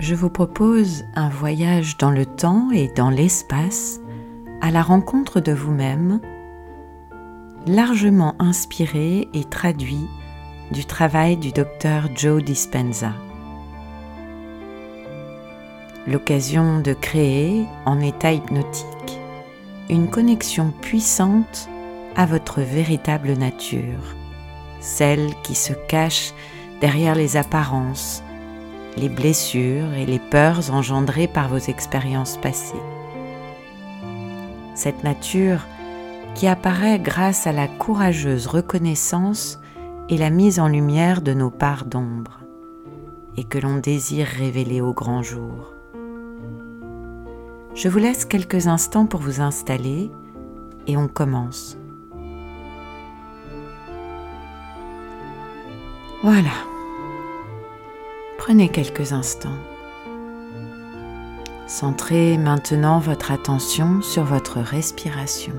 Je vous propose un voyage dans le temps et dans l'espace à la rencontre de vous-même, largement inspiré et traduit du travail du docteur Joe Dispenza. L'occasion de créer, en état hypnotique, une connexion puissante à votre véritable nature, celle qui se cache derrière les apparences, les blessures et les peurs engendrées par vos expériences passées. Cette nature qui apparaît grâce à la courageuse reconnaissance et la mise en lumière de nos parts d'ombre, et que l'on désire révéler au grand jour. Je vous laisse quelques instants pour vous installer et on commence. Voilà. Prenez quelques instants. Centrez maintenant votre attention sur votre respiration.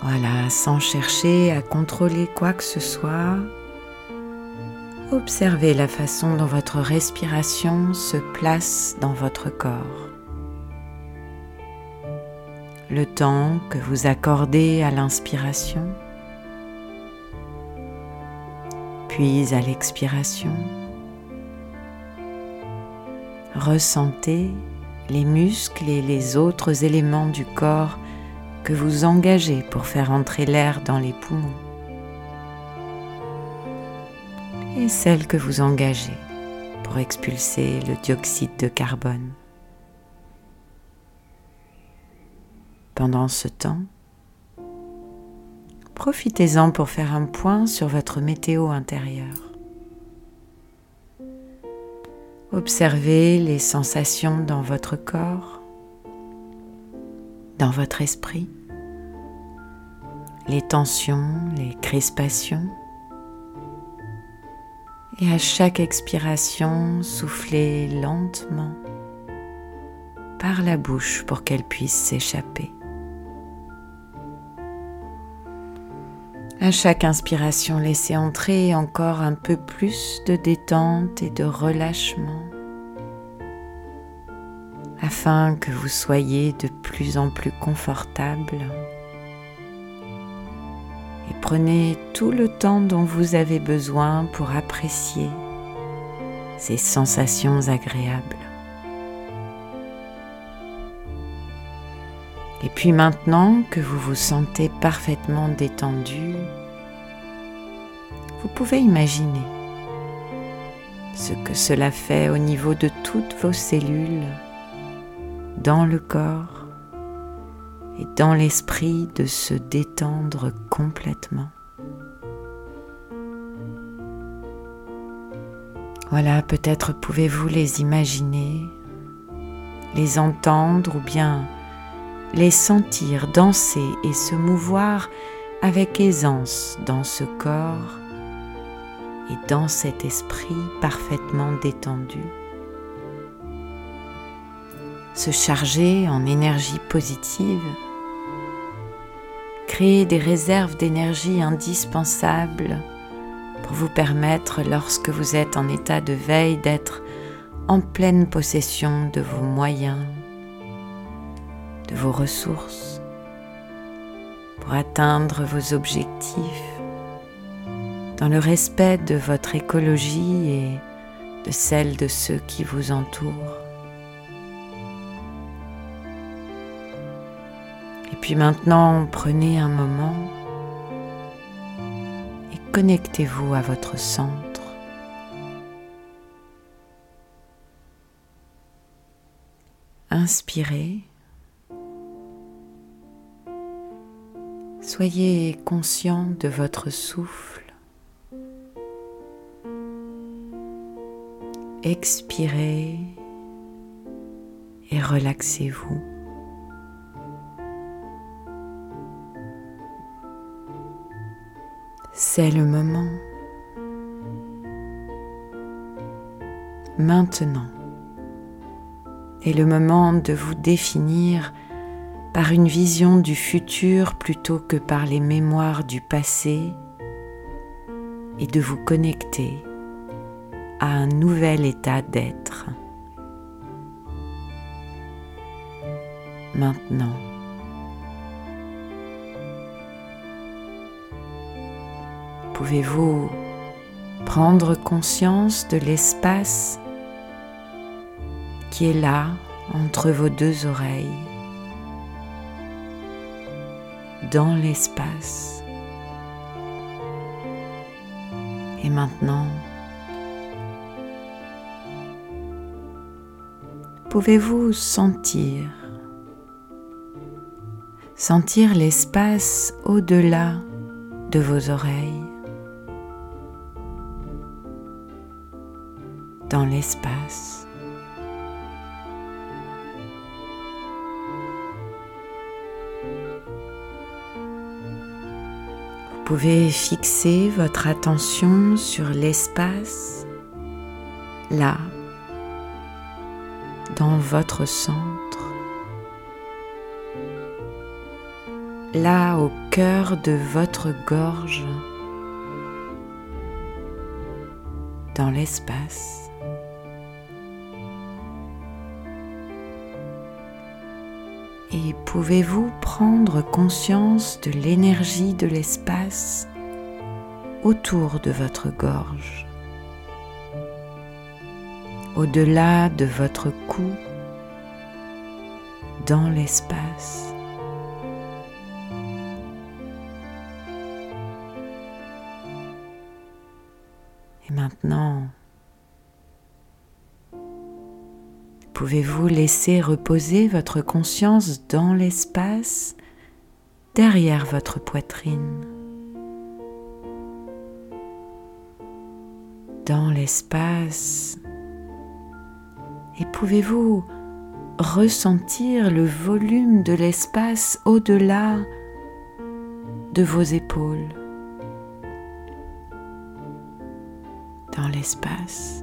Voilà, sans chercher à contrôler quoi que ce soit, observez la façon dont votre respiration se place dans votre corps. Le temps que vous accordez à l'inspiration puis à l'expiration. Ressentez les muscles et les autres éléments du corps que vous engagez pour faire entrer l'air dans les poumons et celles que vous engagez pour expulser le dioxyde de carbone. Pendant ce temps, profitez-en pour faire un point sur votre météo intérieure. Observez les sensations dans votre corps, dans votre esprit, les tensions, les crispations. Et à chaque expiration, soufflez lentement par la bouche pour qu'elle puisse s'échapper. À chaque inspiration, laissez entrer encore un peu plus de détente et de relâchement afin que vous soyez de plus en plus confortable. Et prenez tout le temps dont vous avez besoin pour apprécier ces sensations agréables. Et puis maintenant que vous vous sentez parfaitement détendu, vous pouvez imaginer ce que cela fait au niveau de toutes vos cellules, dans le corps et dans l'esprit de se détendre complètement. Voilà, peut-être pouvez-vous les imaginer, les entendre ou bien les sentir danser et se mouvoir avec aisance dans ce corps et dans cet esprit parfaitement détendu. Se charger en énergie positive, créer des réserves d'énergie indispensables pour vous permettre, lorsque vous êtes en état de veille, d'être en pleine possession de vos moyens, de vos ressources pour atteindre vos objectifs dans le respect de votre écologie et de celle de ceux qui vous entourent. Et puis maintenant, prenez un moment et connectez-vous à votre centre. Inspirez. Soyez conscient de votre souffle. Expirez et relaxez-vous. C'est le moment. Maintenant est le moment de vous définir par une vision du futur plutôt que par les mémoires du passé et de vous connecter à un nouvel état d'être. Maintenant. Pouvez-vous prendre conscience de l'espace qui est là entre vos deux oreilles, dans l'espace. Et maintenant, pouvez-vous sentir, sentir l'espace au-delà de vos oreilles, dans l'espace? Pouvez fixer votre attention sur l'espace, là, dans votre centre, là au cœur de votre gorge, dans l'espace. Et pouvez-vous prendre conscience de l'énergie de l'espace autour de votre gorge, au-delà de votre cou, dans l'espace. Et maintenant, Pouvez-vous laisser reposer votre conscience dans l'espace derrière votre poitrine? Dans l'espace. Et pouvez-vous ressentir le volume de l'espace au-delà de vos épaules? Dans l'espace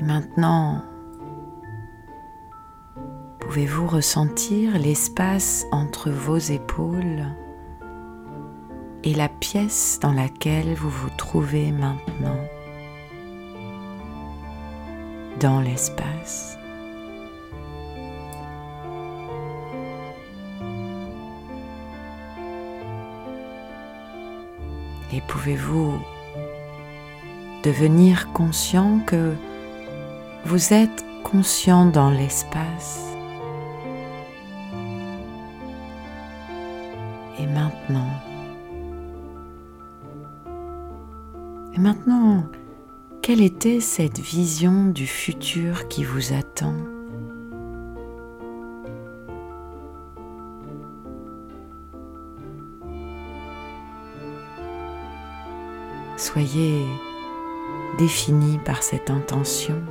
Et maintenant, pouvez-vous ressentir l'espace entre vos épaules et la pièce dans laquelle vous vous trouvez maintenant dans l'espace? Et pouvez-vous devenir conscient que vous êtes conscient dans l'espace. Et maintenant, et maintenant, quelle était cette vision du futur qui vous attend? Soyez défini par cette intention.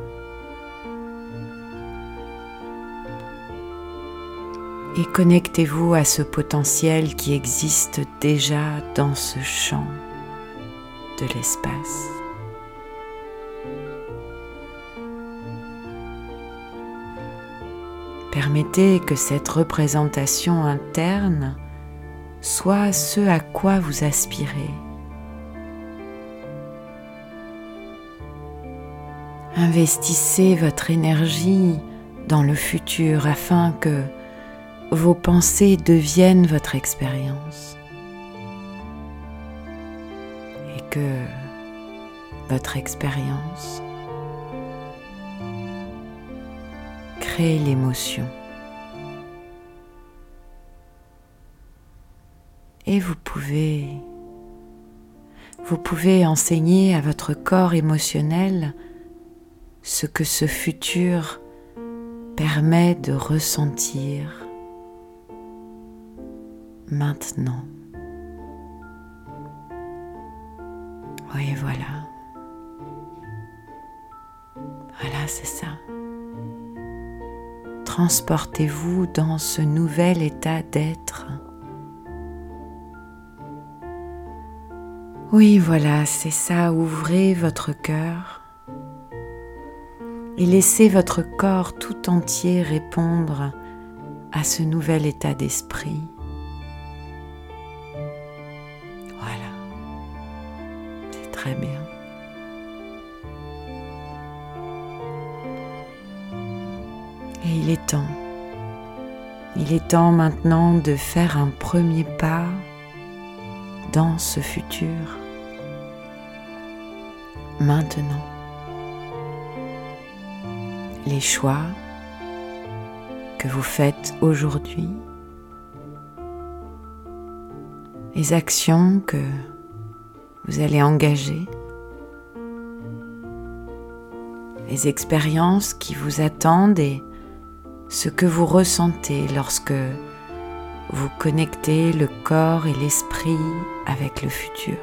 Et connectez-vous à ce potentiel qui existe déjà dans ce champ de l'espace. Permettez que cette représentation interne soit ce à quoi vous aspirez. Investissez votre énergie dans le futur afin que vos pensées deviennent votre expérience et que votre expérience crée l'émotion. Et vous pouvez vous pouvez enseigner à votre corps émotionnel ce que ce futur permet de ressentir maintenant. Oui, voilà. c'est ça. Transportez-vous dans ce nouvel état d'être. Oui, voilà, c'est ça. Ouvrez votre cœur et laissez votre corps tout entier répondre à ce nouvel état d'esprit. Très bien. Et il est temps, il est temps maintenant de faire un premier pas dans ce futur, maintenant. Les choix que vous faites aujourd'hui, les actions que vous allez engager, les expériences qui vous attendent et ce que vous ressentez lorsque vous connectez le corps et l'esprit avec le futur.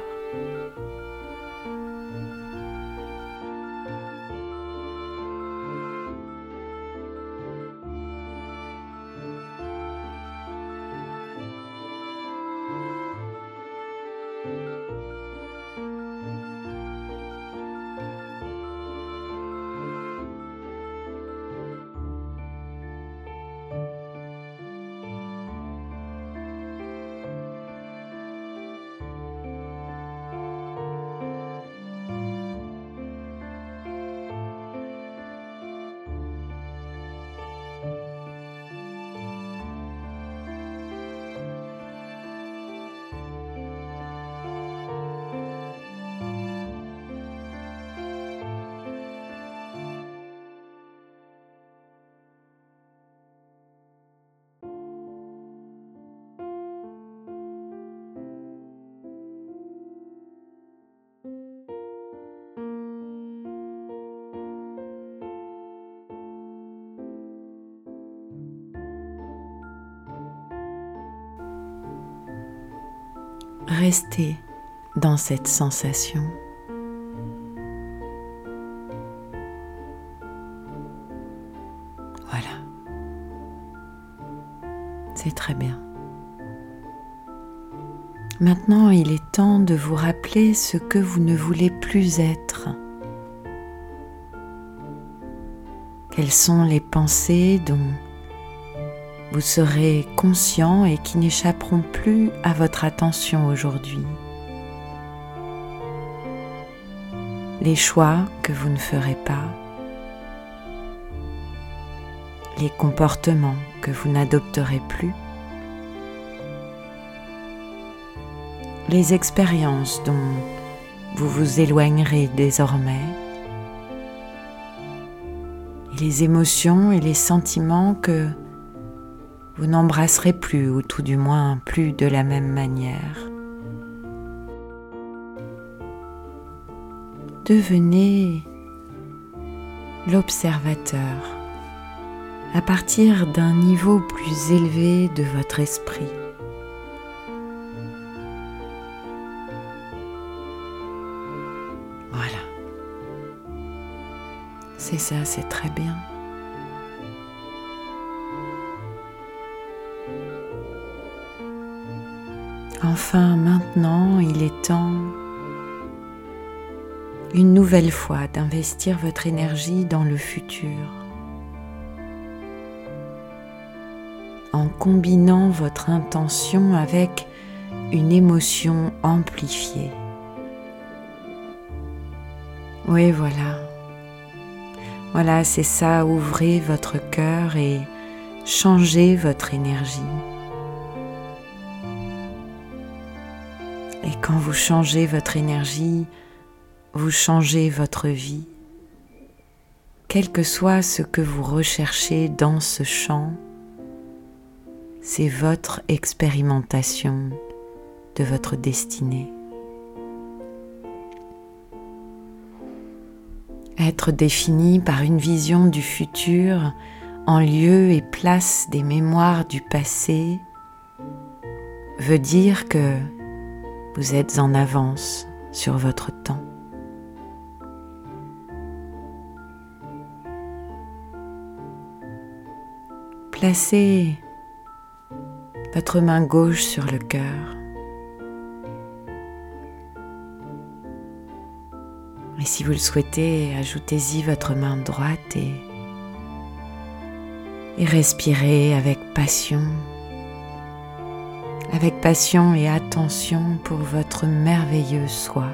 Restez dans cette sensation. Voilà. C'est très bien. Maintenant, il est temps de vous rappeler ce que vous ne voulez plus être. Quelles sont les pensées dont vous serez conscient et qui n'échapperont plus à votre attention aujourd'hui. Les choix que vous ne ferez pas, les comportements que vous n'adopterez plus, les expériences dont vous vous éloignerez désormais, les émotions et les sentiments que vous n'embrasserez plus, ou tout du moins plus de la même manière. Devenez l'observateur à partir d'un niveau plus élevé de votre esprit. Voilà. C'est ça, c'est très bien. Enfin, maintenant, il est temps une nouvelle fois d'investir votre énergie dans le futur en combinant votre intention avec une émotion amplifiée. Oui, voilà. Voilà, c'est ça, ouvrez votre cœur et changez votre énergie. Quand vous changez votre énergie, vous changez votre vie. Quel que soit ce que vous recherchez dans ce champ, c'est votre expérimentation de votre destinée. Être défini par une vision du futur en lieu et place des mémoires du passé veut dire que vous êtes en avance sur votre temps. Placez votre main gauche sur le cœur. Et si vous le souhaitez, ajoutez-y votre main droite et, respirez avec passion avec passion et attention pour votre merveilleux soi.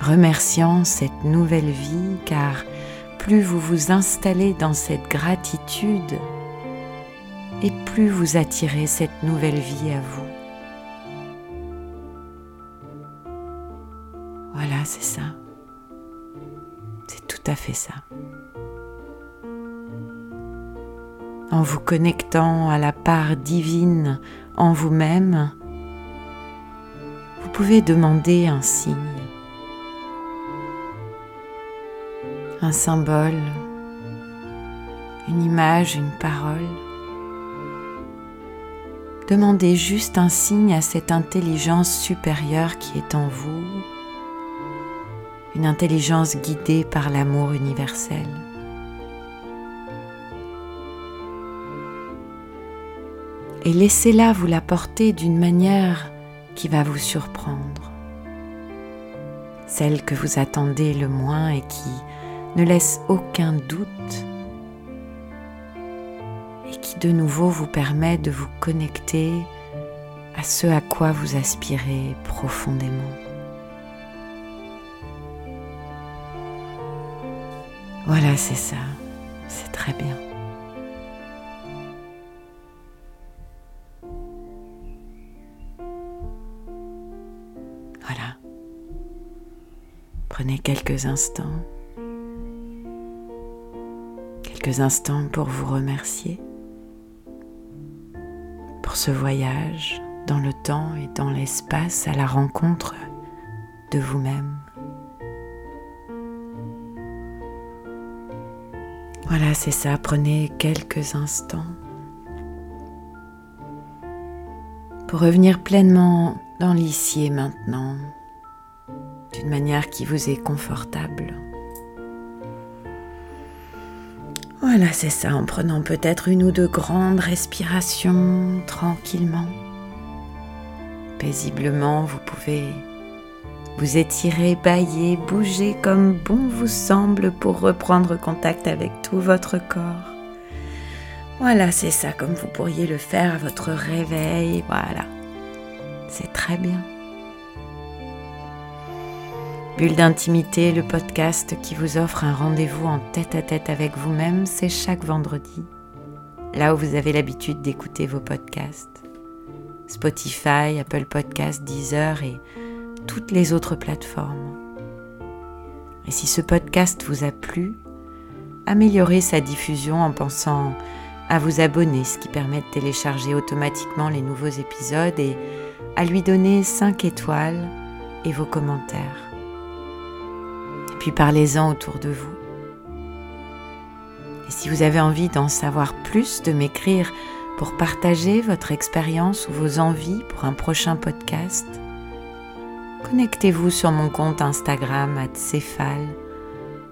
Remerciant cette nouvelle vie car plus vous vous installez dans cette gratitude et plus vous attirez cette nouvelle vie à vous. Voilà, c'est ça. C'est tout à fait ça. En vous connectant à la part divine en vous-même, vous pouvez demander un signe. un symbole, une image, une parole. Demandez juste un signe à cette intelligence supérieure qui est en vous, une intelligence guidée par l'amour universel. Et laissez-la vous l'apporter d'une manière qui va vous surprendre, celle que vous attendez le moins et qui ne laisse aucun doute et qui de nouveau vous permet de vous connecter à ce à quoi vous aspirez profondément. Voilà, c'est ça, c'est très bien. Voilà. Prenez quelques instants quelques instants pour vous remercier pour ce voyage dans le temps et dans l'espace à la rencontre de vous-même. Voilà, c'est ça, prenez quelques instants pour revenir pleinement dans l'ici et maintenant, d'une manière qui vous est confortable. Voilà, c'est ça, en prenant peut-être une ou deux grandes respirations tranquillement. Paisiblement, vous pouvez vous étirer, bailler, bouger comme bon vous semble pour reprendre contact avec tout votre corps. Voilà, c'est ça comme vous pourriez le faire à votre réveil. Voilà, c'est très bien. Bulle d'intimité, le podcast qui vous offre un rendez-vous en tête-à-tête avec vous-même, c'est chaque vendredi, là où vous avez l'habitude d'écouter vos podcasts. Spotify, Apple Podcasts, Deezer et toutes les autres plateformes. Et si ce podcast vous a plu, améliorez sa diffusion en pensant à vous abonner, ce qui permet de télécharger automatiquement les nouveaux épisodes et à lui donner 5 étoiles et vos commentaires puis parlez-en autour de vous. Et si vous avez envie d'en savoir plus, de m'écrire pour partager votre expérience ou vos envies pour un prochain podcast, connectez-vous sur mon compte Instagram Céphale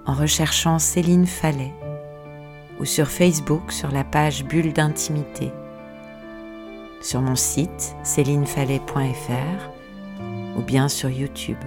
en recherchant Céline Fallet ou sur Facebook sur la page Bulle d'intimité, sur mon site célinefallet.fr ou bien sur YouTube.